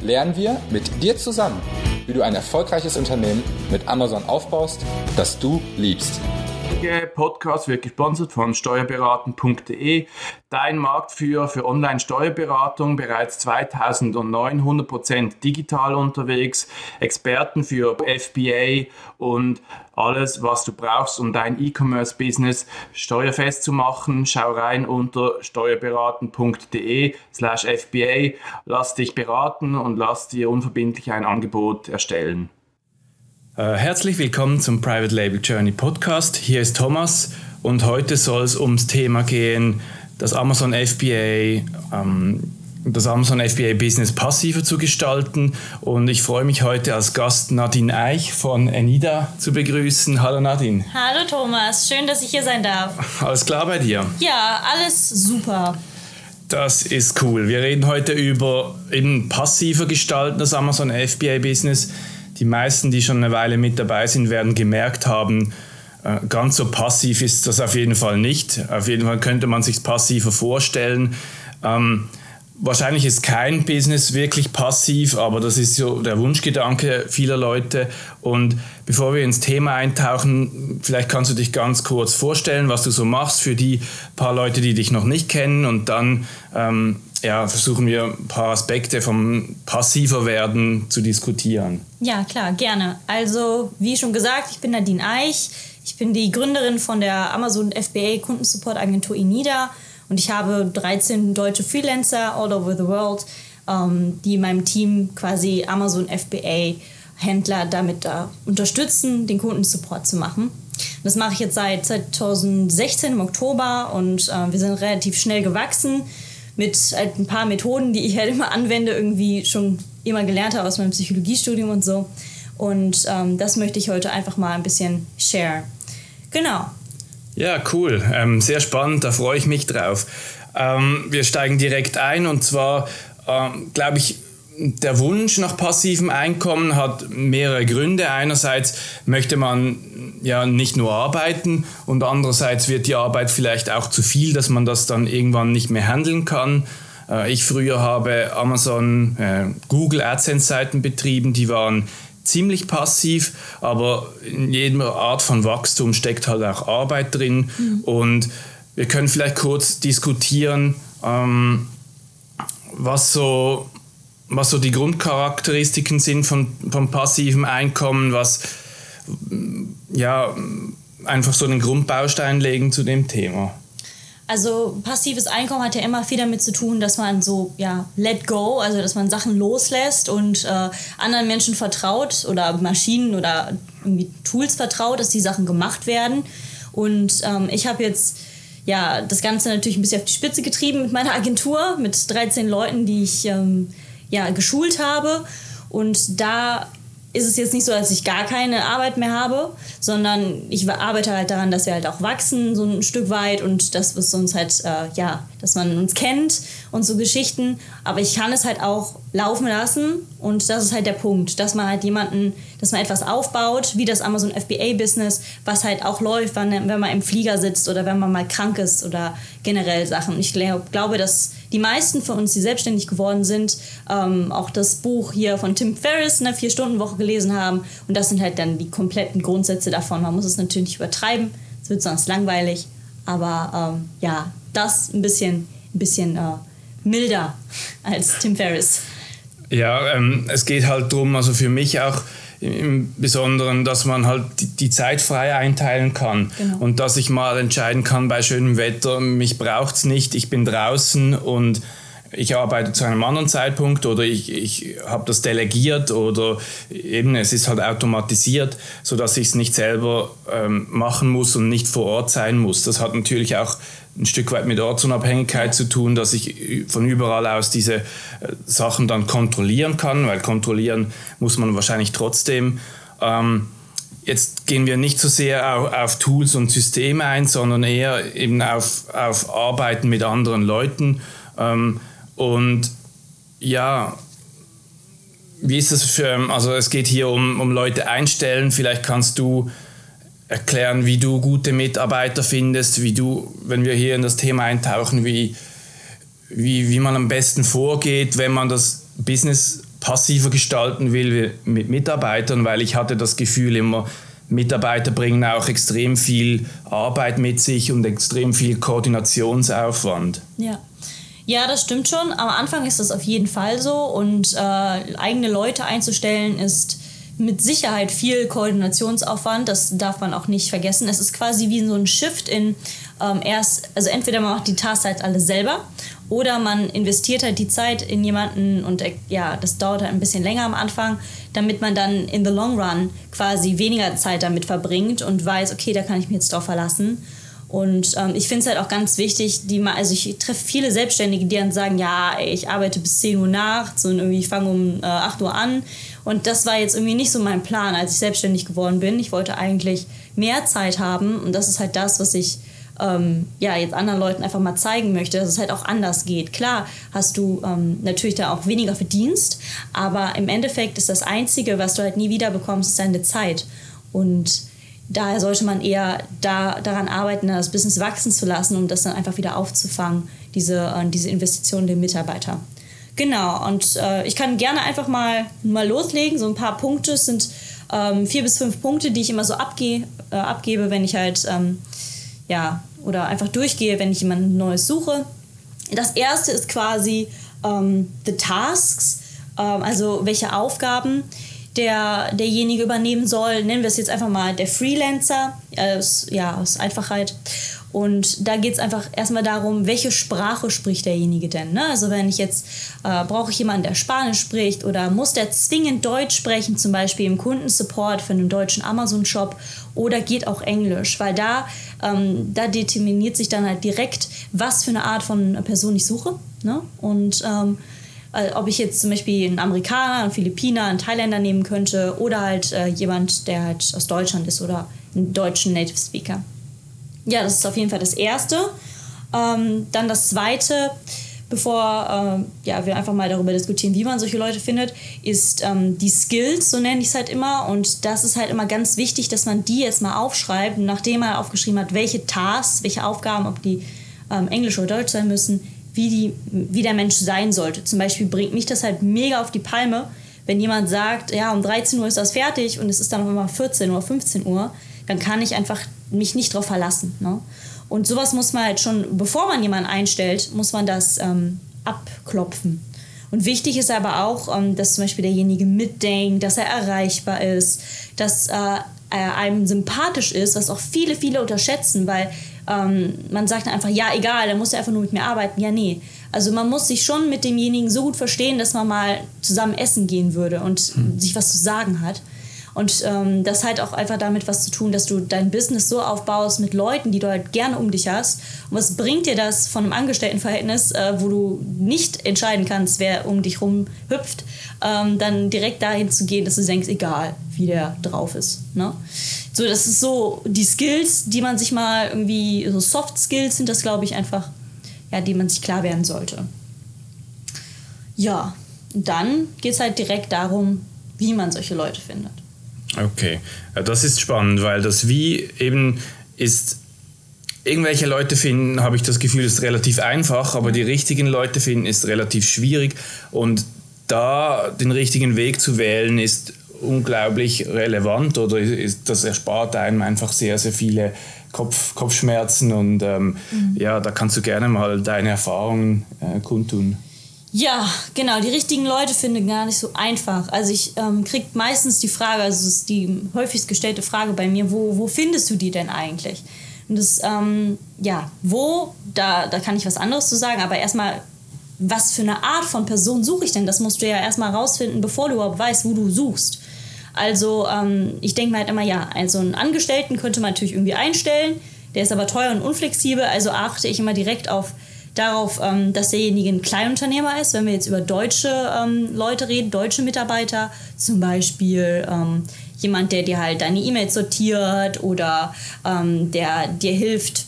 lernen wir mit dir zusammen, wie du ein erfolgreiches Unternehmen mit Amazon aufbaust, das du liebst. Der Podcast wird gesponsert von steuerberaten.de, dein Marktführer für Online-Steuerberatung, bereits 2009 100% digital unterwegs, Experten für FBA und alles, was du brauchst, um dein E-Commerce-Business steuerfest zu machen. Schau rein unter steuerberaten.de slash FBA, lass dich beraten und lass dir unverbindlich ein Angebot erstellen. Äh, herzlich willkommen zum Private Label Journey Podcast. Hier ist Thomas und heute soll es ums Thema gehen, das Amazon FBA, ähm, das Amazon FBA Business passiver zu gestalten. Und ich freue mich heute als Gast Nadine Eich von Enida zu begrüßen. Hallo Nadine. Hallo Thomas, schön, dass ich hier sein darf. Alles klar bei dir? Ja, alles super. Das ist cool. Wir reden heute über eben passiver gestalten das Amazon FBA Business die meisten, die schon eine Weile mit dabei sind, werden gemerkt haben, äh, ganz so passiv ist das auf jeden Fall nicht. Auf jeden Fall könnte man sich passiver vorstellen. Ähm, wahrscheinlich ist kein Business wirklich passiv, aber das ist so der Wunschgedanke vieler Leute. Und bevor wir ins Thema eintauchen, vielleicht kannst du dich ganz kurz vorstellen, was du so machst für die paar Leute, die dich noch nicht kennen. Und dann ähm, ja, versuchen wir ein paar Aspekte vom passiver werden zu diskutieren. Ja, klar, gerne. Also, wie schon gesagt, ich bin Nadine Eich. Ich bin die Gründerin von der Amazon FBA Kundensupport Agentur INIDA und ich habe 13 deutsche Freelancer all over the world, ähm, die in meinem Team quasi Amazon FBA Händler damit da unterstützen, den Kundensupport zu machen. Das mache ich jetzt seit 2016 im Oktober und äh, wir sind relativ schnell gewachsen mit halt ein paar Methoden, die ich halt immer anwende, irgendwie schon immer gelernt habe aus meinem Psychologiestudium und so. Und ähm, das möchte ich heute einfach mal ein bisschen share. Genau. Ja, cool. Ähm, sehr spannend, da freue ich mich drauf. Ähm, wir steigen direkt ein und zwar, ähm, glaube ich, der Wunsch nach passivem Einkommen hat mehrere Gründe. Einerseits möchte man ja nicht nur arbeiten und andererseits wird die Arbeit vielleicht auch zu viel, dass man das dann irgendwann nicht mehr handeln kann. Äh, ich früher habe Amazon, äh, Google AdSense-Seiten betrieben, die waren ziemlich passiv, aber in jeder Art von Wachstum steckt halt auch Arbeit drin mhm. und wir können vielleicht kurz diskutieren, ähm, was so was so die Grundcharakteristiken sind von, von passivem Einkommen, was ja einfach so einen Grundbaustein legen zu dem Thema. Also passives Einkommen hat ja immer viel damit zu tun, dass man so ja let go, also dass man Sachen loslässt und äh, anderen Menschen vertraut oder Maschinen oder irgendwie Tools vertraut, dass die Sachen gemacht werden. Und ähm, ich habe jetzt ja das Ganze natürlich ein bisschen auf die Spitze getrieben mit meiner Agentur mit 13 Leuten, die ich ähm, ja, geschult habe. Und da ist es jetzt nicht so, dass ich gar keine Arbeit mehr habe, sondern ich arbeite halt daran, dass wir halt auch wachsen, so ein Stück weit und das ist uns halt, äh, ja, dass man uns kennt und so Geschichten. Aber ich kann es halt auch laufen lassen und das ist halt der Punkt, dass man halt jemanden, dass man etwas aufbaut, wie das Amazon FBA-Business, was halt auch läuft, wenn, wenn man im Flieger sitzt oder wenn man mal krank ist oder generell Sachen. Ich glaub, glaube, dass die meisten von uns, die selbstständig geworden sind, ähm, auch das Buch hier von Tim Ferriss, eine Vier-Stunden-Woche gelesen haben. Und das sind halt dann die kompletten Grundsätze davon. Man muss es natürlich nicht übertreiben, es wird sonst langweilig. Aber ähm, ja, das ein bisschen, ein bisschen äh, milder als Tim Ferriss. Ja, ähm, es geht halt darum, also für mich auch, im Besonderen, dass man halt die Zeit frei einteilen kann genau. und dass ich mal entscheiden kann bei schönem Wetter, mich braucht es nicht, ich bin draußen und ich arbeite zu einem anderen Zeitpunkt oder ich, ich habe das delegiert oder eben es ist halt automatisiert, sodass ich es nicht selber ähm, machen muss und nicht vor Ort sein muss. Das hat natürlich auch ein Stück weit mit Ortsunabhängigkeit zu tun, dass ich von überall aus diese äh, Sachen dann kontrollieren kann, weil kontrollieren muss man wahrscheinlich trotzdem. Ähm, jetzt gehen wir nicht so sehr auf, auf, Tools und Systeme ein, sondern eher eben auf, auf Arbeiten mit anderen Leuten. Ähm, und ja, wie ist das für, also es geht hier um, um Leute einstellen, vielleicht kannst du erklären, wie du gute Mitarbeiter findest, wie du, wenn wir hier in das Thema eintauchen, wie, wie, wie man am besten vorgeht, wenn man das Business passiver gestalten will mit Mitarbeitern, weil ich hatte das Gefühl immer, Mitarbeiter bringen auch extrem viel Arbeit mit sich und extrem viel Koordinationsaufwand. Ja. Ja, das stimmt schon. Am Anfang ist das auf jeden Fall so und äh, eigene Leute einzustellen ist mit Sicherheit viel Koordinationsaufwand, das darf man auch nicht vergessen. Es ist quasi wie so ein Shift in ähm, erst, also entweder man macht die Tasks halt alle selber oder man investiert halt die Zeit in jemanden und äh, ja, das dauert halt ein bisschen länger am Anfang, damit man dann in the long run quasi weniger Zeit damit verbringt und weiß, okay, da kann ich mich jetzt drauf verlassen. Und ähm, ich finde es halt auch ganz wichtig, die mal, also ich treffe viele Selbstständige, die dann sagen, ja, ich arbeite bis 10 Uhr nachts und irgendwie fange um äh, 8 Uhr an. Und das war jetzt irgendwie nicht so mein Plan, als ich selbstständig geworden bin. Ich wollte eigentlich mehr Zeit haben und das ist halt das, was ich ähm, ja, jetzt anderen Leuten einfach mal zeigen möchte, dass es halt auch anders geht. Klar hast du ähm, natürlich da auch weniger Verdienst, aber im Endeffekt ist das Einzige, was du halt nie wieder bekommst, ist deine Zeit. Und daher sollte man eher da, daran arbeiten, das Business wachsen zu lassen, um das dann einfach wieder aufzufangen, diese, äh, diese Investition der Mitarbeiter. Genau, und äh, ich kann gerne einfach mal, mal loslegen. So ein paar Punkte es sind ähm, vier bis fünf Punkte, die ich immer so abge äh, abgebe, wenn ich halt, ähm, ja, oder einfach durchgehe, wenn ich jemanden Neues suche. Das erste ist quasi ähm, the tasks, ähm, also welche Aufgaben der, derjenige übernehmen soll. Nennen wir es jetzt einfach mal der Freelancer, aus, ja, aus Einfachheit. Und da geht es einfach erstmal darum, welche Sprache spricht derjenige denn. Ne? Also wenn ich jetzt, äh, brauche ich jemanden, der Spanisch spricht oder muss der zwingend Deutsch sprechen, zum Beispiel im Kundensupport für einen deutschen Amazon-Shop oder geht auch Englisch, weil da, ähm, da determiniert sich dann halt direkt, was für eine Art von Person ich suche. Ne? Und ähm, äh, ob ich jetzt zum Beispiel einen Amerikaner, einen Philippiner, einen Thailänder nehmen könnte oder halt äh, jemand, der halt aus Deutschland ist oder einen deutschen Native Speaker. Ja, das ist auf jeden Fall das Erste. Ähm, dann das Zweite, bevor äh, ja, wir einfach mal darüber diskutieren, wie man solche Leute findet, ist ähm, die Skills, so nenne ich es halt immer. Und das ist halt immer ganz wichtig, dass man die jetzt mal aufschreibt, nachdem man aufgeschrieben hat, welche Tasks, welche Aufgaben, ob die ähm, Englisch oder Deutsch sein müssen, wie, die, wie der Mensch sein sollte. Zum Beispiel bringt mich das halt mega auf die Palme, wenn jemand sagt, ja, um 13 Uhr ist das fertig und es ist dann auf einmal 14 oder 15 Uhr, dann kann ich einfach mich nicht darauf verlassen. Ne? Und sowas muss man halt schon, bevor man jemanden einstellt, muss man das ähm, abklopfen. Und wichtig ist aber auch, ähm, dass zum Beispiel derjenige mitdenkt, dass er erreichbar ist, dass äh, er einem sympathisch ist, was auch viele, viele unterschätzen, weil ähm, man sagt dann einfach, ja, egal, dann muss er einfach nur mit mir arbeiten. Ja, nee. Also man muss sich schon mit demjenigen so gut verstehen, dass man mal zusammen essen gehen würde und hm. sich was zu sagen hat. Und ähm, das hat auch einfach damit was zu tun, dass du dein Business so aufbaust mit Leuten, die du halt gerne um dich hast. Und was bringt dir das von einem Angestelltenverhältnis, äh, wo du nicht entscheiden kannst, wer um dich rum hüpft, ähm, dann direkt dahin zu gehen, dass du denkst, egal, wie der drauf ist. Ne? So, das ist so die Skills, die man sich mal irgendwie, so Soft Skills sind das, glaube ich, einfach, ja, die man sich klar werden sollte. Ja, dann geht es halt direkt darum, wie man solche Leute findet. Okay, das ist spannend, weil das Wie eben ist, irgendwelche Leute finden, habe ich das Gefühl, ist relativ einfach, aber die richtigen Leute finden ist relativ schwierig und da den richtigen Weg zu wählen ist unglaublich relevant oder ist, das erspart einem einfach sehr, sehr viele Kopf, Kopfschmerzen und ähm, mhm. ja, da kannst du gerne mal deine Erfahrungen äh, kundtun. Ja, genau. Die richtigen Leute finde ich gar nicht so einfach. Also ich ähm, kriege meistens die Frage, also es ist die häufigst gestellte Frage bei mir, wo, wo findest du die denn eigentlich? Und das, ähm, ja, wo, da, da kann ich was anderes zu sagen, aber erstmal, was für eine Art von Person suche ich denn? Das musst du ja erstmal rausfinden, bevor du überhaupt weißt, wo du suchst. Also ähm, ich denke mir halt immer, ja, also einen Angestellten könnte man natürlich irgendwie einstellen, der ist aber teuer und unflexibel, also achte ich immer direkt auf darauf, ähm, dass derjenige ein Kleinunternehmer ist. Wenn wir jetzt über deutsche ähm, Leute reden, deutsche Mitarbeiter, zum Beispiel ähm, jemand, der dir halt deine E-Mails sortiert oder ähm, der dir hilft,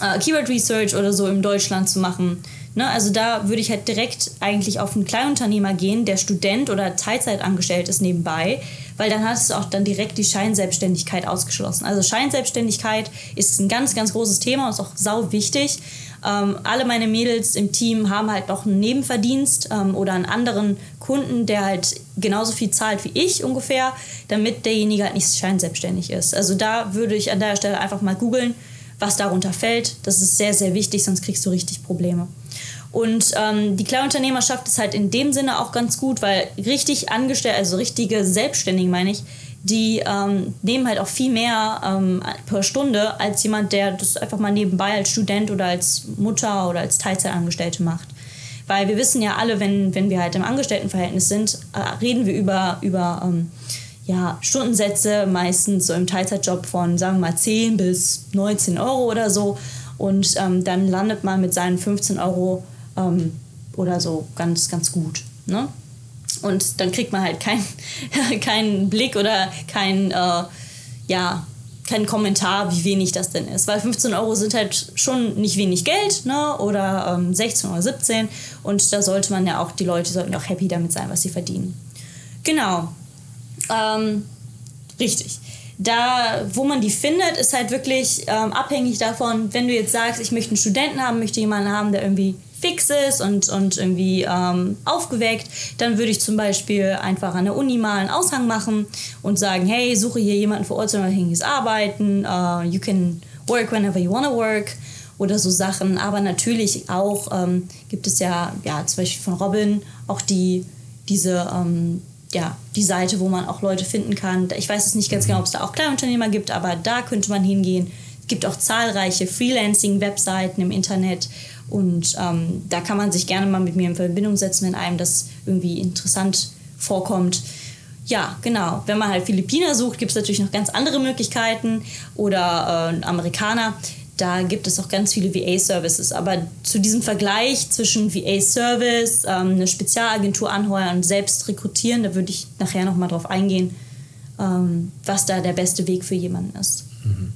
äh, Keyword Research oder so in Deutschland zu machen. Ne? Also da würde ich halt direkt eigentlich auf einen Kleinunternehmer gehen, der Student oder Teilzeit angestellt ist nebenbei, weil dann hast du auch dann direkt die Scheinselbstständigkeit ausgeschlossen. Also Scheinselbstständigkeit ist ein ganz, ganz großes Thema und ist auch sau wichtig. Ähm, alle meine Mädels im Team haben halt noch einen Nebenverdienst ähm, oder einen anderen Kunden, der halt genauso viel zahlt wie ich ungefähr, damit derjenige halt nicht scheinselbstständig ist. Also da würde ich an der Stelle einfach mal googeln, was darunter fällt. Das ist sehr, sehr wichtig, sonst kriegst du richtig Probleme. Und ähm, die Kleinunternehmerschaft ist halt in dem Sinne auch ganz gut, weil richtig angestellt, also richtige Selbstständige meine ich, die ähm, nehmen halt auch viel mehr ähm, per Stunde als jemand, der das einfach mal nebenbei als Student oder als Mutter oder als Teilzeitangestellte macht. Weil wir wissen ja alle, wenn, wenn wir halt im Angestelltenverhältnis sind, äh, reden wir über, über ähm, ja, Stundensätze, meistens so im Teilzeitjob von, sagen wir mal, 10 bis 19 Euro oder so. Und ähm, dann landet man mit seinen 15 Euro ähm, oder so ganz, ganz gut. Ne? Und dann kriegt man halt keinen kein Blick oder kein, äh, ja, keinen Kommentar, wie wenig das denn ist. Weil 15 Euro sind halt schon nicht wenig Geld, ne? oder ähm, 16 oder 17. Und da sollte man ja auch, die Leute sollten auch happy damit sein, was sie verdienen. Genau. Ähm, richtig. Da, wo man die findet, ist halt wirklich ähm, abhängig davon, wenn du jetzt sagst, ich möchte einen Studenten haben, möchte jemanden haben, der irgendwie fix ist und, und irgendwie ähm, aufgeweckt, dann würde ich zum Beispiel einfach an der Uni mal einen Aushang machen und sagen, hey, suche hier jemanden vor Ort unabhängiges Arbeiten, uh, you can work whenever you wanna work oder so Sachen. Aber natürlich auch ähm, gibt es ja, ja, zum Beispiel von Robin auch die, diese, ähm, ja, die Seite, wo man auch Leute finden kann. Ich weiß es nicht ganz genau, ob es da auch Kleinunternehmer gibt, aber da könnte man hingehen. Es gibt auch zahlreiche Freelancing-Webseiten im Internet und ähm, da kann man sich gerne mal mit mir in Verbindung setzen, wenn einem das irgendwie interessant vorkommt. Ja, genau. Wenn man halt Philippiner sucht, gibt es natürlich noch ganz andere Möglichkeiten oder äh, Amerikaner. Da gibt es auch ganz viele VA-Services. Aber zu diesem Vergleich zwischen VA-Service, ähm, eine Spezialagentur anheuern und selbst rekrutieren, da würde ich nachher nochmal drauf eingehen, ähm, was da der beste Weg für jemanden ist. Mhm.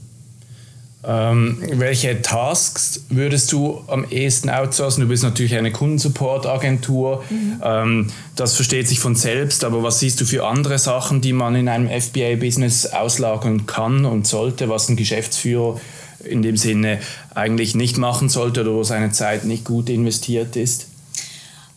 Ähm, welche Tasks würdest du am ehesten outsourcen? Du bist natürlich eine Kundensupport-Agentur. Mhm. Ähm, das versteht sich von selbst, aber was siehst du für andere Sachen, die man in einem FBA-Business auslagern kann und sollte, was ein Geschäftsführer in dem Sinne eigentlich nicht machen sollte oder wo seine Zeit nicht gut investiert ist?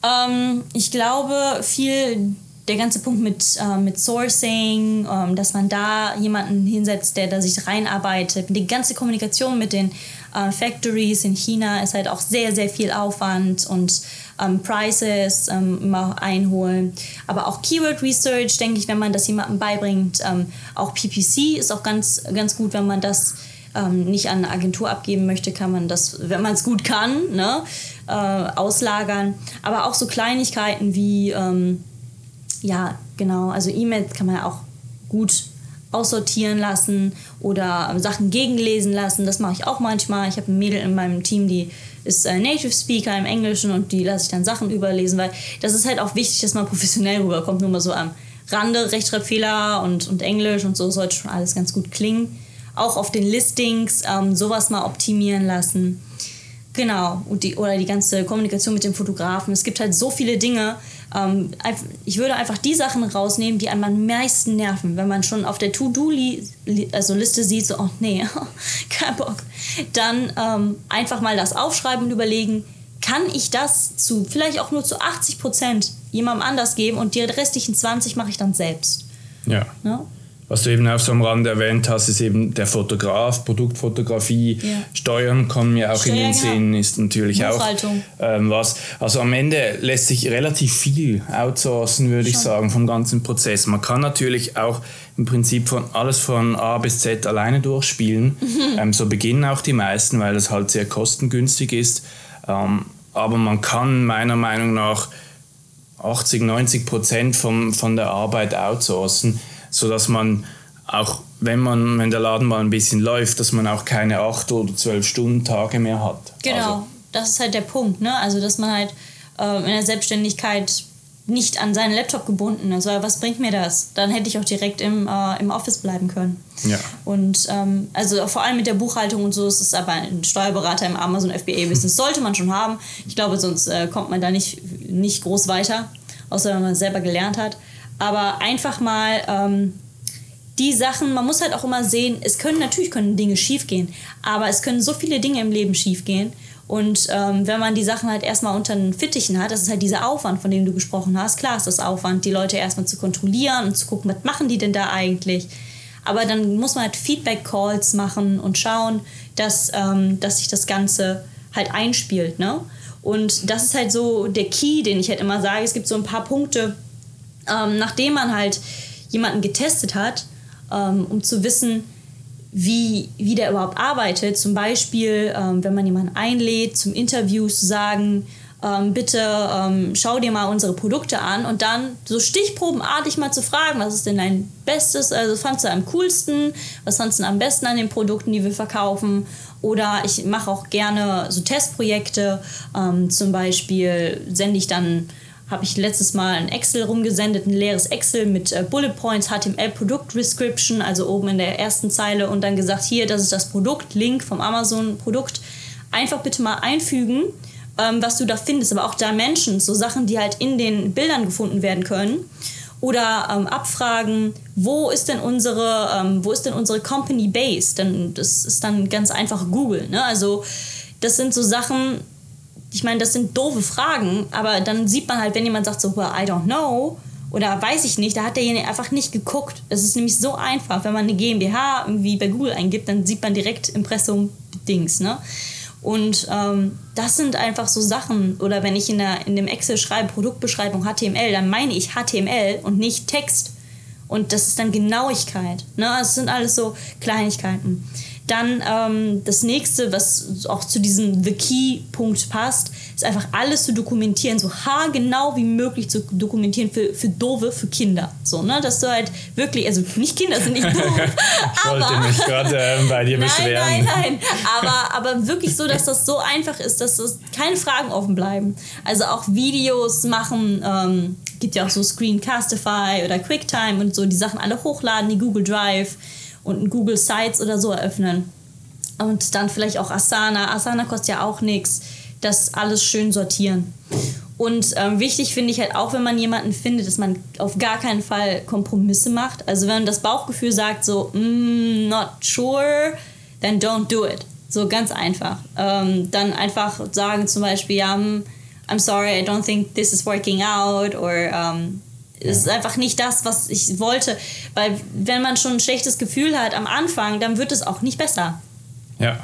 Ähm, ich glaube, viel der ganze Punkt mit, äh, mit Sourcing, ähm, dass man da jemanden hinsetzt, der da sich reinarbeitet. Die ganze Kommunikation mit den äh, Factories in China ist halt auch sehr, sehr viel Aufwand und ähm, Prices ähm, immer einholen. Aber auch Keyword Research, denke ich, wenn man das jemandem beibringt. Ähm, auch PPC ist auch ganz, ganz gut, wenn man das ähm, nicht an eine Agentur abgeben möchte, kann man das, wenn man es gut kann, ne, äh, auslagern. Aber auch so Kleinigkeiten wie ähm, ja, genau. Also E-Mails kann man ja auch gut aussortieren lassen oder Sachen gegenlesen lassen. Das mache ich auch manchmal. Ich habe ein Mädel in meinem Team, die ist äh, Native Speaker im Englischen und die lasse ich dann Sachen überlesen, weil das ist halt auch wichtig, dass man professionell rüberkommt. Nur mal so am Rande, Rechtschreibfehler und, und Englisch und so sollte schon alles ganz gut klingen. Auch auf den Listings ähm, sowas mal optimieren lassen. Genau, und die, oder die ganze Kommunikation mit dem Fotografen. Es gibt halt so viele Dinge. Ähm, ich würde einfach die Sachen rausnehmen, die einem am meisten nerven. Wenn man schon auf der To-Do-Liste also sieht, so, oh nee, kein Bock. Dann ähm, einfach mal das aufschreiben und überlegen, kann ich das zu vielleicht auch nur zu 80 Prozent jemandem anders geben und die restlichen 20 mache ich dann selbst. Ja. ja? Was du eben auch so am Rand erwähnt hast, ist eben der Fotograf, Produktfotografie, ja. Steuern kommen ja auch Steuer, in den. Sinn, ist natürlich auch ähm, was. Also am Ende lässt sich relativ viel outsourcen, würde ich sagen, vom ganzen Prozess. Man kann natürlich auch im Prinzip von alles von A bis Z alleine durchspielen. Mhm. Ähm, so beginnen auch die meisten, weil das halt sehr kostengünstig ist. Ähm, aber man kann meiner Meinung nach 80, 90 Prozent vom, von der Arbeit outsourcen sodass man auch wenn man, wenn der Laden mal ein bisschen läuft, dass man auch keine acht oder zwölf Stunden Tage mehr hat. Genau, also, das ist halt der Punkt, ne? Also dass man halt äh, in der Selbstständigkeit nicht an seinen Laptop gebunden ist. Weil was bringt mir das? Dann hätte ich auch direkt im, äh, im Office bleiben können. Ja. Und ähm, also vor allem mit der Buchhaltung und so ist es aber ein Steuerberater im Amazon FBA-Business sollte man schon haben. Ich glaube, sonst äh, kommt man da nicht, nicht groß weiter, außer wenn man selber gelernt hat. Aber einfach mal ähm, die Sachen, man muss halt auch immer sehen, es können natürlich können Dinge schiefgehen, aber es können so viele Dinge im Leben schiefgehen. Und ähm, wenn man die Sachen halt erstmal unter den Fittichen hat, das ist halt dieser Aufwand, von dem du gesprochen hast. Klar ist das Aufwand, die Leute erstmal zu kontrollieren und zu gucken, was machen die denn da eigentlich. Aber dann muss man halt Feedback-Calls machen und schauen, dass, ähm, dass sich das Ganze halt einspielt. Ne? Und das ist halt so der Key, den ich halt immer sage. Es gibt so ein paar Punkte, ähm, nachdem man halt jemanden getestet hat, ähm, um zu wissen, wie, wie der überhaupt arbeitet. Zum Beispiel, ähm, wenn man jemanden einlädt zum Interview, zu sagen, ähm, bitte ähm, schau dir mal unsere Produkte an und dann so stichprobenartig mal zu fragen, was ist denn dein Bestes, also fandst du am coolsten, was fandst du am besten an den Produkten, die wir verkaufen? Oder ich mache auch gerne so Testprojekte, ähm, zum Beispiel sende ich dann habe ich letztes Mal ein Excel rumgesendet, ein leeres Excel mit äh, Bullet Points, HTML Produkt Description, also oben in der ersten Zeile und dann gesagt, hier, das ist das Produkt, Link vom Amazon Produkt. Einfach bitte mal einfügen, ähm, was du da findest, aber auch Dimensions, so Sachen, die halt in den Bildern gefunden werden können. Oder ähm, abfragen, wo ist denn unsere, ähm, wo ist denn unsere Company Base? Denn das ist dann ganz einfach Google. Ne? Also das sind so Sachen, ich meine, das sind doofe Fragen, aber dann sieht man halt, wenn jemand sagt so, well, I don't know oder weiß ich nicht, da hat derjenige einfach nicht geguckt. Es ist nämlich so einfach, wenn man eine GmbH irgendwie bei Google eingibt, dann sieht man direkt Impressum Dings, ne? Und ähm, das sind einfach so Sachen, oder wenn ich in, der, in dem Excel schreibe, Produktbeschreibung HTML, dann meine ich HTML und nicht Text. Und das ist dann Genauigkeit. Ne? Das sind alles so Kleinigkeiten. Dann ähm, das nächste, was auch zu diesem The Key-Punkt passt, ist einfach alles zu dokumentieren, so haargenau wie möglich zu dokumentieren für, für Dove, für Kinder. So, ne? Dass du halt wirklich, also nicht Kinder sind nicht doof. ich wollte mich gerade äh, bei dir nein, beschweren. Nein, nein, aber, aber wirklich so, dass das so einfach ist, dass das keine Fragen offen bleiben. Also auch Videos machen, ähm, gibt ja auch so Screencastify oder QuickTime und so, die Sachen alle hochladen, die Google Drive und ein Google Sites oder so eröffnen. Und dann vielleicht auch Asana. Asana kostet ja auch nichts. Das alles schön sortieren. Und ähm, wichtig finde ich halt auch, wenn man jemanden findet, dass man auf gar keinen Fall Kompromisse macht. Also wenn das Bauchgefühl sagt so, mm, not sure, then don't do it. So ganz einfach. Ähm, dann einfach sagen zum Beispiel, ja, mm, I'm sorry, I don't think this is working out. Oder um, es ist einfach nicht das, was ich wollte. Weil wenn man schon ein schlechtes Gefühl hat am Anfang, dann wird es auch nicht besser. Ja.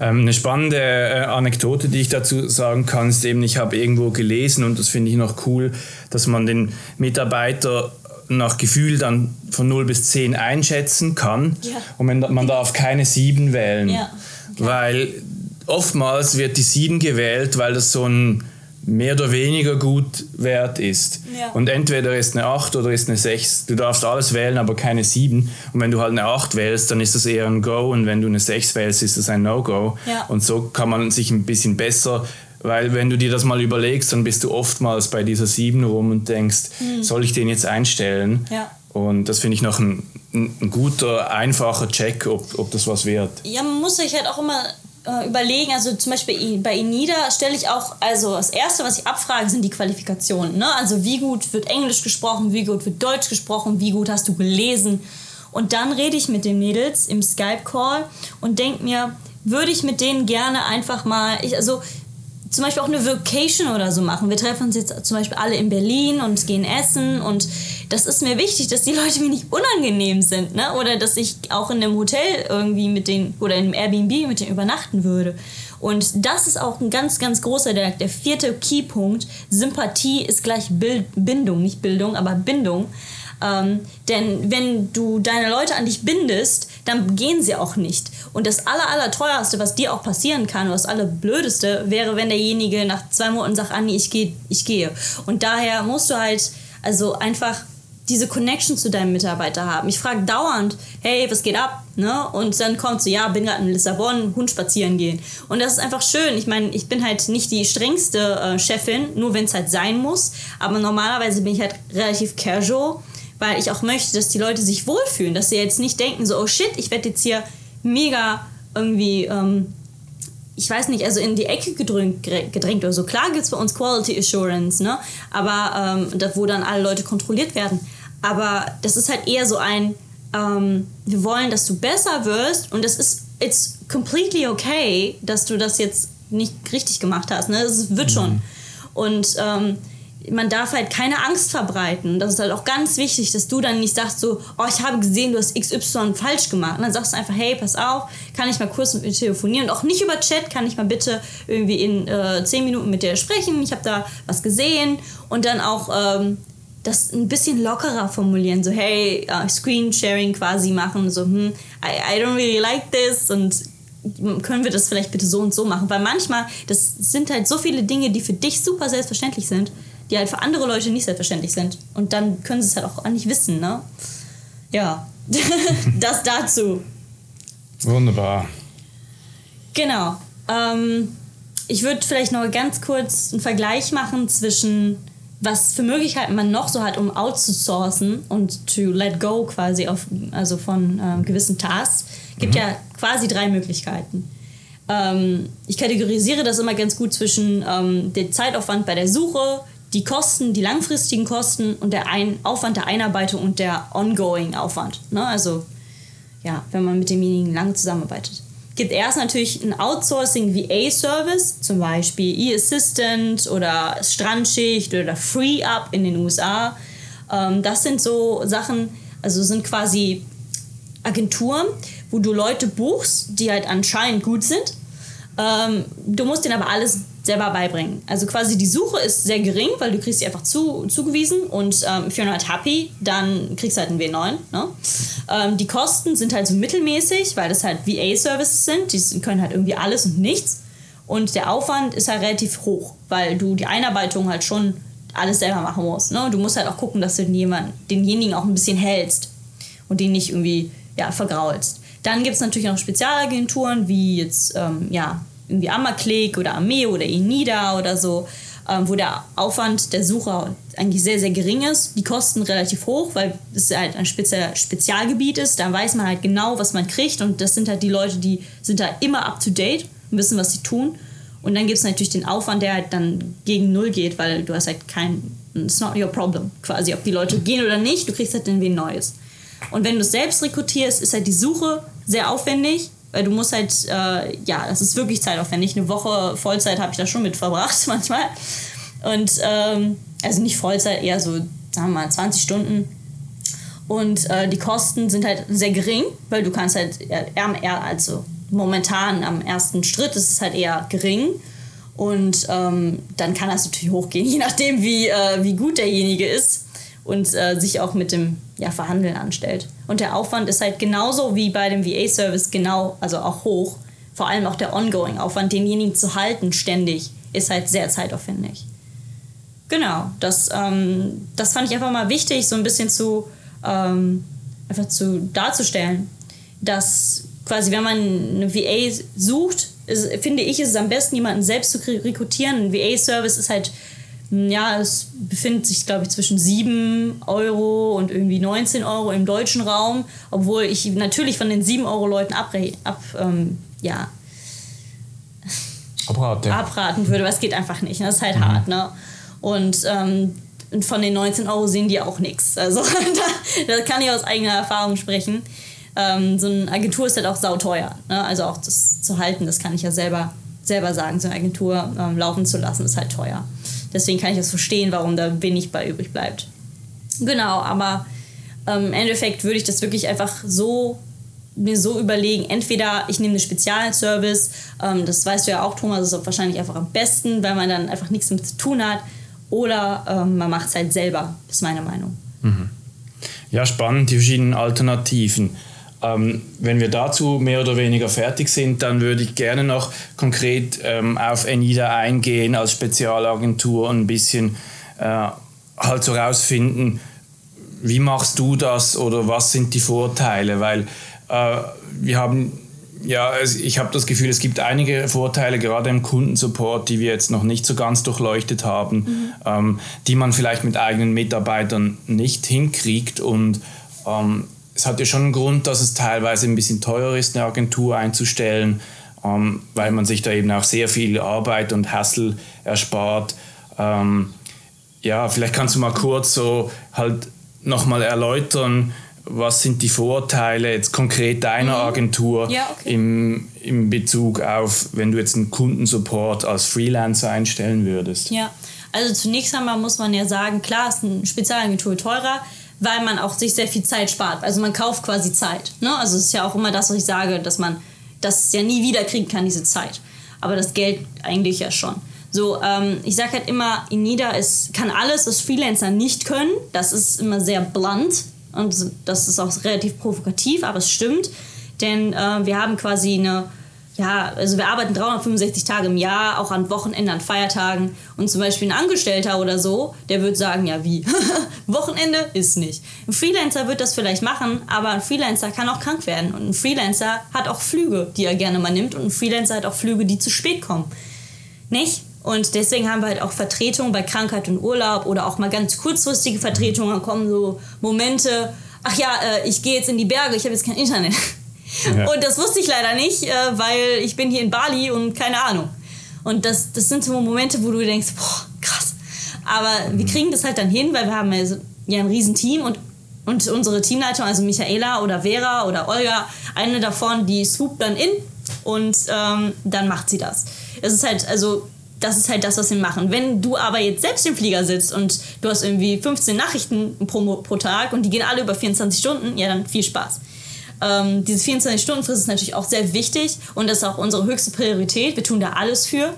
Ähm, eine spannende äh, Anekdote, die ich dazu sagen kann, ist eben, ich habe irgendwo gelesen und das finde ich noch cool, dass man den Mitarbeiter nach Gefühl dann von 0 bis 10 einschätzen kann ja. und man, man darf keine 7 wählen. Ja. Okay. Weil oftmals wird die 7 gewählt, weil das so ein mehr oder weniger gut wert ist. Ja. Und entweder ist eine 8 oder ist eine 6. Du darfst alles wählen, aber keine 7. Und wenn du halt eine 8 wählst, dann ist das eher ein Go. Und wenn du eine 6 wählst, ist das ein No-Go. Ja. Und so kann man sich ein bisschen besser, weil wenn du dir das mal überlegst, dann bist du oftmals bei dieser 7 rum und denkst, mhm. soll ich den jetzt einstellen? Ja. Und das finde ich noch ein, ein, guter, einfacher Check, ob, ob das was wird. Ja, man muss sich halt auch immer äh, überlegen, also zum Beispiel bei Inida stelle ich auch, also das Erste, was ich abfrage, sind die Qualifikationen. Ne? Also wie gut wird Englisch gesprochen, wie gut wird Deutsch gesprochen, wie gut hast du gelesen. Und dann rede ich mit den Mädels im Skype-Call und denke mir, würde ich mit denen gerne einfach mal, ich, also zum Beispiel auch eine Vacation oder so machen. Wir treffen uns jetzt zum Beispiel alle in Berlin und gehen essen und das ist mir wichtig, dass die Leute mir nicht unangenehm sind, ne? Oder dass ich auch in einem Hotel irgendwie mit den oder in einem Airbnb mit denen übernachten würde. Und das ist auch ein ganz, ganz großer, der, der vierte Keypunkt. Sympathie ist gleich Bild, Bindung, nicht Bildung, aber Bindung. Ähm, denn wenn du deine Leute an dich bindest, dann gehen sie auch nicht. Und das aller, aller teuerste, was dir auch passieren kann, oder das allerblödeste, wäre, wenn derjenige nach zwei Monaten sagt, Anni, ich gehe, ich gehe. Und daher musst du halt, also einfach diese Connection zu deinem Mitarbeiter haben. Ich frage dauernd, hey, was geht ab? Ne? Und dann kommt so, ja, bin gerade in Lissabon, Hund spazieren gehen. Und das ist einfach schön. Ich meine, ich bin halt nicht die strengste äh, Chefin, nur wenn es halt sein muss. Aber normalerweise bin ich halt relativ casual, weil ich auch möchte, dass die Leute sich wohlfühlen, dass sie jetzt nicht denken, so, oh shit, ich werde jetzt hier mega irgendwie... Ähm, ich weiß nicht, also in die Ecke gedrängt, gedrängt oder so. Klar gibt es bei uns Quality Assurance, ne? aber ähm, wo dann alle Leute kontrolliert werden. Aber das ist halt eher so ein, ähm, wir wollen, dass du besser wirst und das ist, it's completely okay, dass du das jetzt nicht richtig gemacht hast. Ne? Das wird schon. Mhm. Und ähm, man darf halt keine Angst verbreiten. Das ist halt auch ganz wichtig, dass du dann nicht sagst so, oh, ich habe gesehen, du hast XY falsch gemacht. Und dann sagst du einfach, hey, pass auf, kann ich mal kurz mit dir telefonieren? Und auch nicht über Chat, kann ich mal bitte irgendwie in äh, 10 Minuten mit dir sprechen? Ich habe da was gesehen. Und dann auch ähm, das ein bisschen lockerer formulieren. So, hey, uh, Screen-Sharing quasi machen. So, hm, I, I don't really like this. Und können wir das vielleicht bitte so und so machen? Weil manchmal, das sind halt so viele Dinge, die für dich super selbstverständlich sind die halt für andere Leute nicht selbstverständlich sind. Und dann können sie es halt auch nicht wissen, ne? Ja, das dazu. Wunderbar. Genau. Ähm, ich würde vielleicht noch ganz kurz einen Vergleich machen zwischen was für Möglichkeiten man noch so hat, um outzusourcen und to let go quasi auf, also von ähm, gewissen Tasks. Gibt mhm. ja quasi drei Möglichkeiten. Ähm, ich kategorisiere das immer ganz gut zwischen ähm, dem Zeitaufwand bei der Suche, die Kosten, die langfristigen Kosten und der Ein Aufwand der Einarbeitung und der ongoing Aufwand. Ne? Also ja, wenn man mit demjenigen lange zusammenarbeitet. Gibt erst natürlich ein Outsourcing VA-Service, zum Beispiel E-Assistant oder Strandschicht oder Free Up in den USA. Ähm, das sind so Sachen, also sind quasi Agenturen, wo du Leute buchst, die halt anscheinend gut sind. Ähm, du musst denen aber alles selber beibringen. Also quasi die Suche ist sehr gering, weil du kriegst sie einfach zu, zugewiesen und ähm, if you're not happy, dann kriegst du halt einen W9. Ne? Ähm, die Kosten sind halt so mittelmäßig, weil das halt VA-Services sind, die können halt irgendwie alles und nichts. Und der Aufwand ist halt relativ hoch, weil du die Einarbeitung halt schon alles selber machen musst. Ne? Du musst halt auch gucken, dass du den jemand, denjenigen auch ein bisschen hältst und den nicht irgendwie ja, vergraulst. Dann gibt es natürlich noch Spezialagenturen wie jetzt ähm, ja, irgendwie Ammerklick oder Armee oder Enida oder so, ähm, wo der Aufwand der Sucher eigentlich sehr, sehr gering ist. Die Kosten relativ hoch, weil es halt ein Spezial Spezialgebiet ist. Da weiß man halt genau, was man kriegt und das sind halt die Leute, die sind da immer up to date und wissen, was sie tun. Und dann gibt es natürlich den Aufwand, der halt dann gegen Null geht, weil du hast halt kein, it's not your problem, quasi, ob die Leute gehen oder nicht, du kriegst halt wen Neues. Und wenn du es selbst rekrutierst, ist halt die Suche sehr aufwendig weil du musst halt, äh, ja, das ist wirklich zeitaufwendig. Eine Woche Vollzeit habe ich da schon mit verbracht manchmal. Und ähm, also nicht Vollzeit, eher so, sagen wir mal, 20 Stunden. Und äh, die Kosten sind halt sehr gering, weil du kannst halt eher, eher also momentan am ersten Schritt ist es halt eher gering. Und ähm, dann kann das natürlich hochgehen, je nachdem, wie, äh, wie gut derjenige ist und äh, sich auch mit dem ja, Verhandeln anstellt. Und der Aufwand ist halt genauso wie bei dem VA-Service genau, also auch hoch. Vor allem auch der Ongoing-Aufwand, denjenigen zu halten ständig, ist halt sehr zeitaufwendig. Genau, das, ähm, das fand ich einfach mal wichtig, so ein bisschen zu, ähm, einfach zu darzustellen, dass quasi, wenn man eine VA sucht, ist, finde ich, ist es am besten, jemanden selbst zu rekrutieren. Ein VA-Service ist halt ja, es befindet sich, glaube ich, zwischen 7 Euro und irgendwie 19 Euro im deutschen Raum, obwohl ich natürlich von den 7 Euro Leuten abre ab, ähm, ja, abraten. abraten würde, weil es geht einfach nicht. Das ist halt mhm. hart, ne? Und ähm, von den 19 Euro sehen die auch nichts. Also da, da, kann ich aus eigener Erfahrung sprechen. Ähm, so eine Agentur ist halt auch sauteuer. Ne? Also auch das zu halten, das kann ich ja selber, selber sagen. So eine Agentur ähm, laufen zu lassen, ist halt teuer. Deswegen kann ich das verstehen, warum da wenig bei übrig bleibt. Genau, aber ähm, im Endeffekt würde ich das wirklich einfach so mir so überlegen, entweder ich nehme einen Spezialservice, ähm, das weißt du ja auch, Thomas, ist wahrscheinlich einfach am besten, weil man dann einfach nichts damit zu tun hat, oder ähm, man macht es halt selber, ist meine Meinung. Mhm. Ja, spannend, die verschiedenen Alternativen. Ähm, wenn wir dazu mehr oder weniger fertig sind, dann würde ich gerne noch konkret ähm, auf Enida eingehen als Spezialagentur und ein bisschen äh, halt so rausfinden, wie machst du das oder was sind die Vorteile? Weil äh, wir haben ja, ich habe das Gefühl, es gibt einige Vorteile, gerade im Kundensupport, die wir jetzt noch nicht so ganz durchleuchtet haben, mhm. ähm, die man vielleicht mit eigenen Mitarbeitern nicht hinkriegt. Und ähm, es hat ja schon einen Grund, dass es teilweise ein bisschen teuer ist, eine Agentur einzustellen, ähm, weil man sich da eben auch sehr viel Arbeit und Hassel erspart. Ähm, ja, vielleicht kannst du mal kurz so halt nochmal erläutern, was sind die Vorteile jetzt konkret deiner mhm. Agentur ja, okay. im, im Bezug auf, wenn du jetzt einen Kundensupport als Freelancer einstellen würdest? Ja, also zunächst einmal muss man ja sagen, klar ist eine Spezialagentur teurer, weil man auch sich sehr viel Zeit spart. Also man kauft quasi Zeit. Ne? Also es ist ja auch immer das, was ich sage, dass man das ja nie wieder kriegen kann, diese Zeit. Aber das Geld eigentlich ja schon. So, ähm, ich sage halt immer, Inida ist, kann alles, was Freelancer nicht können. Das ist immer sehr blunt. Und das ist auch relativ provokativ, aber es stimmt. Denn äh, wir haben quasi eine, ja, also wir arbeiten 365 Tage im Jahr, auch an Wochenenden, an Feiertagen. Und zum Beispiel ein Angestellter oder so, der wird sagen, ja wie, Wochenende ist nicht. Ein Freelancer wird das vielleicht machen, aber ein Freelancer kann auch krank werden. Und ein Freelancer hat auch Flüge, die er gerne mal nimmt. Und ein Freelancer hat auch Flüge, die zu spät kommen. Nicht? Und deswegen haben wir halt auch Vertretungen bei Krankheit und Urlaub oder auch mal ganz kurzfristige Vertretungen. Dann kommen so Momente, ach ja, äh, ich gehe jetzt in die Berge, ich habe jetzt kein Internet. Ja. Und das wusste ich leider nicht, äh, weil ich bin hier in Bali und keine Ahnung. Und das, das sind so Momente, wo du denkst, boah, krass. Aber mhm. wir kriegen das halt dann hin, weil wir haben ja ein Riesenteam und, und unsere Teamleitung, also Michaela oder Vera oder Olga, eine davon, die swoopt dann in und ähm, dann macht sie das. Es ist halt, also das ist halt das, was wir machen. Wenn du aber jetzt selbst im Flieger sitzt und du hast irgendwie 15 Nachrichten pro, pro Tag und die gehen alle über 24 Stunden, ja, dann viel Spaß. Ähm, diese 24-Stunden-Frist ist natürlich auch sehr wichtig und das ist auch unsere höchste Priorität. Wir tun da alles für.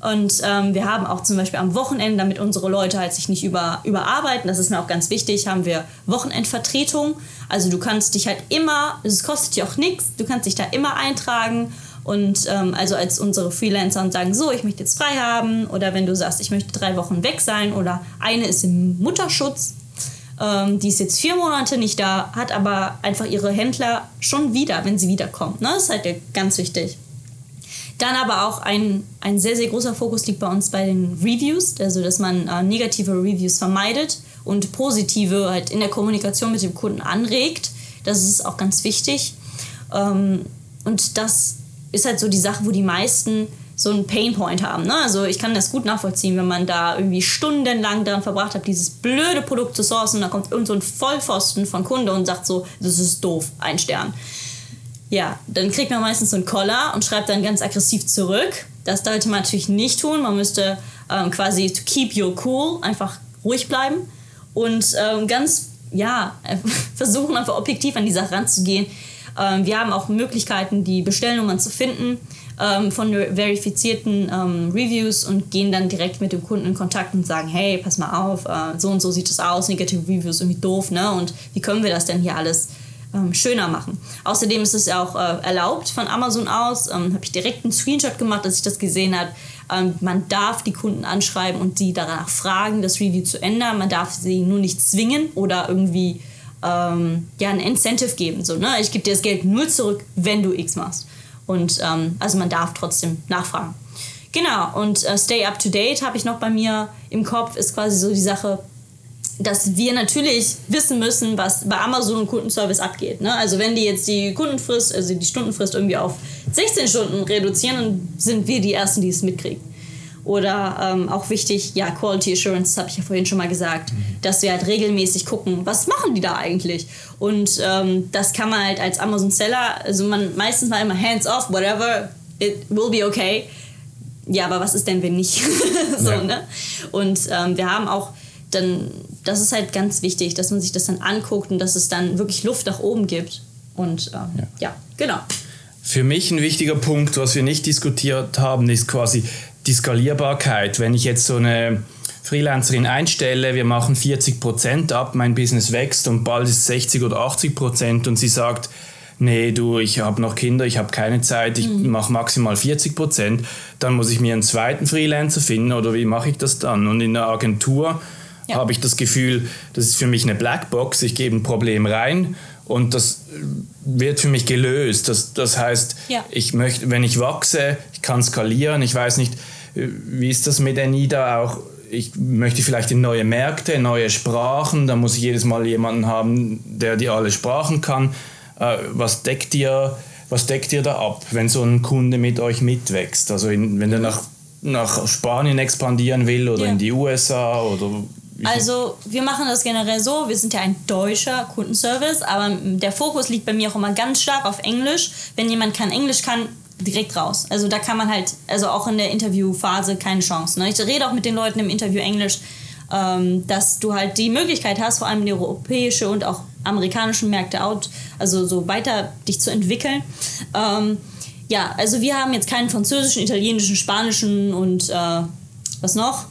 Und ähm, wir haben auch zum Beispiel am Wochenende, damit unsere Leute halt sich nicht über, überarbeiten, das ist mir auch ganz wichtig, haben wir Wochenendvertretung. Also du kannst dich halt immer, es kostet dir auch nichts, du kannst dich da immer eintragen und ähm, also als unsere Freelancer und sagen, so, ich möchte jetzt frei haben oder wenn du sagst, ich möchte drei Wochen weg sein oder eine ist im Mutterschutz, ähm, die ist jetzt vier Monate nicht da, hat aber einfach ihre Händler schon wieder, wenn sie wiederkommt. Ne? Das ist halt ganz wichtig. Dann aber auch ein, ein sehr, sehr großer Fokus liegt bei uns bei den Reviews, also dass man äh, negative Reviews vermeidet und positive halt in der Kommunikation mit dem Kunden anregt. Das ist auch ganz wichtig. Ähm, und das ist halt so die Sache, wo die meisten so einen Painpoint haben. Ne? Also ich kann das gut nachvollziehen, wenn man da irgendwie stundenlang daran verbracht hat, dieses blöde Produkt zu sourcen und dann kommt irgend so ein Vollpfosten von Kunde und sagt so, das ist doof, ein Stern. Ja, dann kriegt man meistens so einen Collar und schreibt dann ganz aggressiv zurück. Das sollte man natürlich nicht tun. Man müsste ähm, quasi to keep your cool einfach ruhig bleiben und ähm, ganz, ja, versuchen einfach objektiv an die Sache ranzugehen ähm, wir haben auch Möglichkeiten, die Bestellnummern zu finden ähm, von verifizierten ähm, Reviews und gehen dann direkt mit dem Kunden in Kontakt und sagen, hey, pass mal auf, äh, so und so sieht es aus, Negative Reviews irgendwie doof, ne? Und wie können wir das denn hier alles ähm, schöner machen. Außerdem ist es ja auch äh, erlaubt von Amazon aus. Ähm, habe ich direkt einen Screenshot gemacht, dass ich das gesehen habe. Ähm, man darf die Kunden anschreiben und sie danach fragen, das Review zu ändern. Man darf sie nur nicht zwingen oder irgendwie ähm, ja, ein Incentive geben. So, ne? Ich gebe dir das Geld nur zurück, wenn du X machst. Und ähm, also man darf trotzdem nachfragen. Genau, und äh, Stay Up to Date habe ich noch bei mir im Kopf, ist quasi so die Sache, dass wir natürlich wissen müssen, was bei Amazon und Kundenservice abgeht. Ne? Also wenn die jetzt die Kundenfrist, also die Stundenfrist irgendwie auf 16 Stunden reduzieren, dann sind wir die Ersten, die es mitkriegen. Oder ähm, auch wichtig, ja, Quality Assurance, das habe ich ja vorhin schon mal gesagt, mhm. dass wir halt regelmäßig gucken, was machen die da eigentlich? Und ähm, das kann man halt als Amazon Seller, also man meistens mal immer hands off, whatever, it will be okay. Ja, aber was ist denn, wenn nicht? so, ja. ne? Und ähm, wir haben auch dann, das ist halt ganz wichtig, dass man sich das dann anguckt und dass es dann wirklich Luft nach oben gibt. Und ähm, ja. ja, genau. Für mich ein wichtiger Punkt, was wir nicht diskutiert haben, ist quasi die Skalierbarkeit. Wenn ich jetzt so eine Freelancerin einstelle, wir machen 40 Prozent ab, mein Business wächst und bald ist 60 oder 80 Prozent und sie sagt, nee, du, ich habe noch Kinder, ich habe keine Zeit, ich mhm. mache maximal 40 Prozent, dann muss ich mir einen zweiten Freelancer finden oder wie mache ich das dann? Und in der Agentur ja. habe ich das Gefühl, das ist für mich eine Blackbox. Ich gebe ein Problem rein und das wird für mich gelöst. Das, das heißt, ja. ich möchte, wenn ich wachse, kann skalieren. Ich weiß nicht, wie ist das mit Enida auch? Ich möchte vielleicht in neue Märkte, neue Sprachen. Da muss ich jedes Mal jemanden haben, der die alle Sprachen kann. Äh, was deckt ihr? Was deckt ihr da ab, wenn so ein Kunde mit euch mitwächst? Also in, wenn der nach, nach Spanien expandieren will oder ja. in die USA oder also wir machen das generell so, wir sind ja ein deutscher Kundenservice, aber der Fokus liegt bei mir auch immer ganz stark auf Englisch. Wenn jemand kein Englisch kann, direkt raus. Also da kann man halt, also auch in der Interviewphase keine Chance. Ne? Ich rede auch mit den Leuten im Interview Englisch, ähm, dass du halt die Möglichkeit hast, vor allem die europäische und auch amerikanischen Märkte out, also so weiter dich zu entwickeln. Ähm, ja, also wir haben jetzt keinen französischen, italienischen, spanischen und äh, was noch?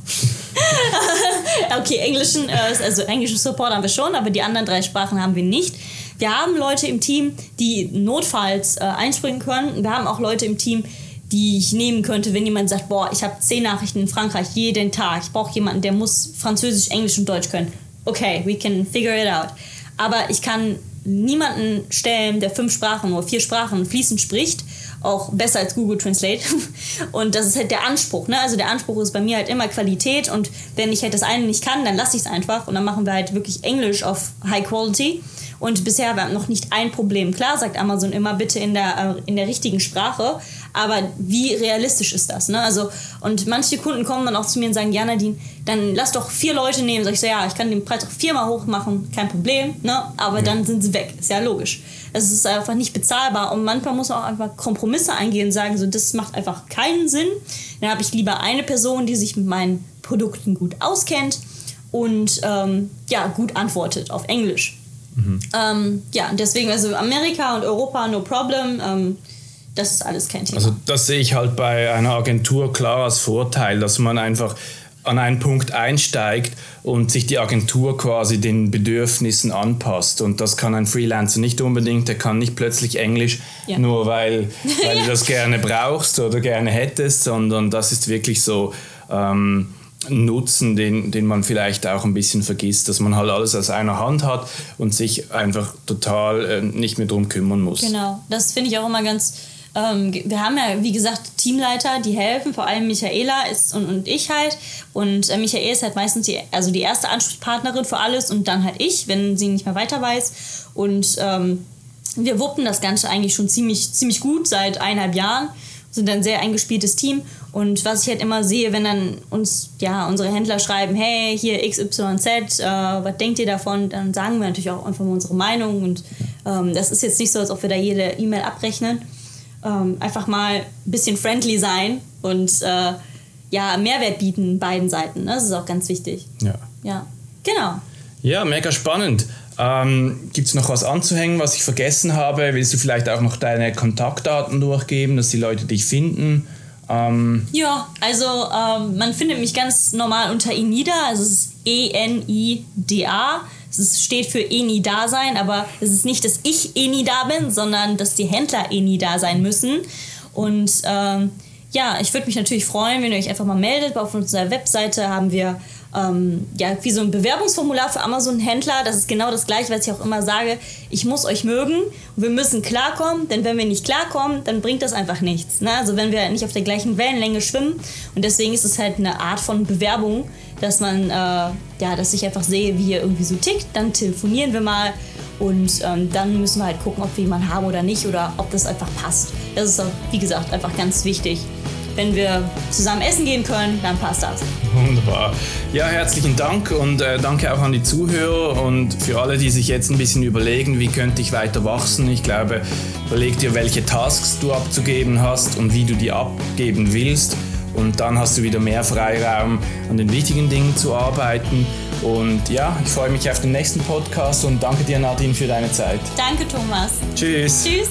okay, englischen, äh, also englischen Support haben wir schon, aber die anderen drei Sprachen haben wir nicht. Wir haben Leute im Team, die notfalls äh, einspringen können. Wir haben auch Leute im Team, die ich nehmen könnte, wenn jemand sagt, boah, ich habe zehn Nachrichten in Frankreich jeden Tag. Ich brauche jemanden, der muss Französisch, Englisch und Deutsch können. Okay, we can figure it out. Aber ich kann niemanden stellen, der fünf Sprachen oder vier Sprachen fließend spricht auch besser als Google Translate. Und das ist halt der Anspruch. Ne? Also der Anspruch ist bei mir halt immer Qualität und wenn ich halt das eine nicht kann, dann lasse ich es einfach und dann machen wir halt wirklich Englisch auf High Quality. Und bisher war noch nicht ein Problem. Klar sagt Amazon immer bitte in der, äh, in der richtigen Sprache, aber wie realistisch ist das? Ne? Also, und manche Kunden kommen dann auch zu mir und sagen, ja Nadine, dann lass doch vier Leute nehmen. Sag ich so, ja, ich kann den Preis auch viermal hoch machen, kein Problem, ne? aber ja. dann sind sie weg. Ist ja logisch. Es ist einfach nicht bezahlbar und manchmal muss man auch einfach Kompromisse eingehen und sagen, so, das macht einfach keinen Sinn. Dann habe ich lieber eine Person, die sich mit meinen Produkten gut auskennt und ähm, ja, gut antwortet auf Englisch. Mhm. Ähm, ja, deswegen, also Amerika und Europa, no problem. Ähm, das ist alles kein Thema. Also das sehe ich halt bei einer Agentur klar als Vorteil, dass man einfach an einen Punkt einsteigt und sich die Agentur quasi den Bedürfnissen anpasst. Und das kann ein Freelancer nicht unbedingt. Der kann nicht plötzlich Englisch, ja. nur weil, weil du das gerne brauchst oder gerne hättest, sondern das ist wirklich so ähm, Nutzen, den, den man vielleicht auch ein bisschen vergisst, dass man halt alles aus einer Hand hat und sich einfach total äh, nicht mehr drum kümmern muss. Genau, das finde ich auch immer ganz ähm, wir haben ja, wie gesagt, Teamleiter, die helfen, vor allem Michaela ist und, und ich halt. Und äh, Michaela ist halt meistens die, also die erste Ansprechpartnerin für alles und dann halt ich, wenn sie nicht mehr weiter weiß. Und ähm, wir wuppen das Ganze eigentlich schon ziemlich, ziemlich gut seit eineinhalb Jahren sind ein sehr eingespieltes Team. Und was ich halt immer sehe, wenn dann uns ja unsere Händler schreiben, hey, hier XYZ, äh, was denkt ihr davon? Dann sagen wir natürlich auch einfach mal unsere Meinung. Und ähm, das ist jetzt nicht so, als ob wir da jede E-Mail abrechnen ähm, einfach mal ein bisschen friendly sein und äh, ja, Mehrwert bieten beiden Seiten. Ne? Das ist auch ganz wichtig. Ja. Ja, genau. Ja, mega spannend. Ähm, Gibt es noch was anzuhängen, was ich vergessen habe? Willst du vielleicht auch noch deine Kontaktdaten durchgeben, dass die Leute dich finden? Ähm ja, also ähm, man findet mich ganz normal unter Enida, also es ist E-N-I-D-A. Es steht für Eni da sein, aber es ist nicht, dass ich Eni da bin, sondern dass die Händler Eni da sein müssen. Und ähm, ja, ich würde mich natürlich freuen, wenn ihr euch einfach mal meldet. Auf unserer Webseite haben wir ähm, ja, wie so ein Bewerbungsformular für Amazon-Händler. Das ist genau das gleiche, was ich auch immer sage. Ich muss euch mögen und wir müssen klarkommen, denn wenn wir nicht klarkommen, dann bringt das einfach nichts. Ne? Also wenn wir nicht auf der gleichen Wellenlänge schwimmen und deswegen ist es halt eine Art von Bewerbung, dass man, äh, ja, dass ich einfach sehe, wie ihr irgendwie so tickt, dann telefonieren wir mal und ähm, dann müssen wir halt gucken, ob wir jemanden haben oder nicht oder ob das einfach passt. Das ist, auch, wie gesagt, einfach ganz wichtig wenn wir zusammen essen gehen können, dann passt das. Wunderbar. Ja, herzlichen Dank und äh, danke auch an die Zuhörer und für alle, die sich jetzt ein bisschen überlegen, wie könnte ich weiter wachsen. Ich glaube, überleg dir, welche Tasks du abzugeben hast und wie du die abgeben willst. Und dann hast du wieder mehr Freiraum, an den wichtigen Dingen zu arbeiten. Und ja, ich freue mich auf den nächsten Podcast und danke dir, Nadine, für deine Zeit. Danke, Thomas. Tschüss. Tschüss.